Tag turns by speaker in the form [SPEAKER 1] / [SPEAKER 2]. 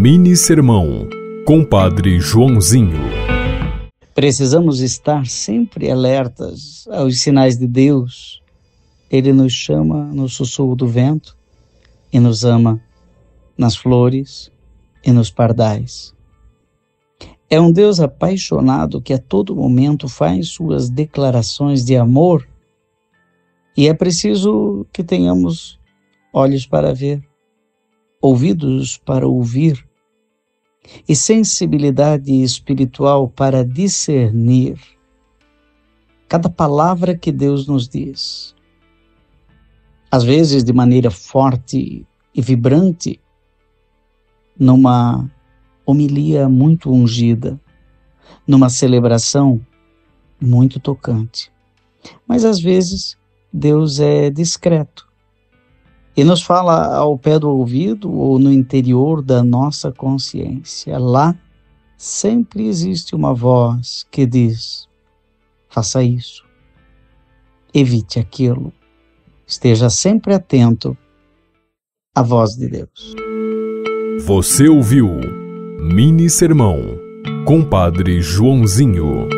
[SPEAKER 1] Mini Sermão, Compadre Joãozinho.
[SPEAKER 2] Precisamos estar sempre alertas aos sinais de Deus. Ele nos chama no sussurro do vento e nos ama nas flores e nos pardais. É um Deus apaixonado que a todo momento faz suas declarações de amor e é preciso que tenhamos olhos para ver, ouvidos para ouvir e sensibilidade espiritual para discernir cada palavra que Deus nos diz. Às vezes, de maneira forte e vibrante, numa homilia muito ungida, numa celebração muito tocante. Mas às vezes Deus é discreto e nos fala ao pé do ouvido ou no interior da nossa consciência. Lá sempre existe uma voz que diz: faça isso, evite aquilo, esteja sempre atento à voz de Deus.
[SPEAKER 1] Você ouviu Mini Sermão, Compadre Joãozinho.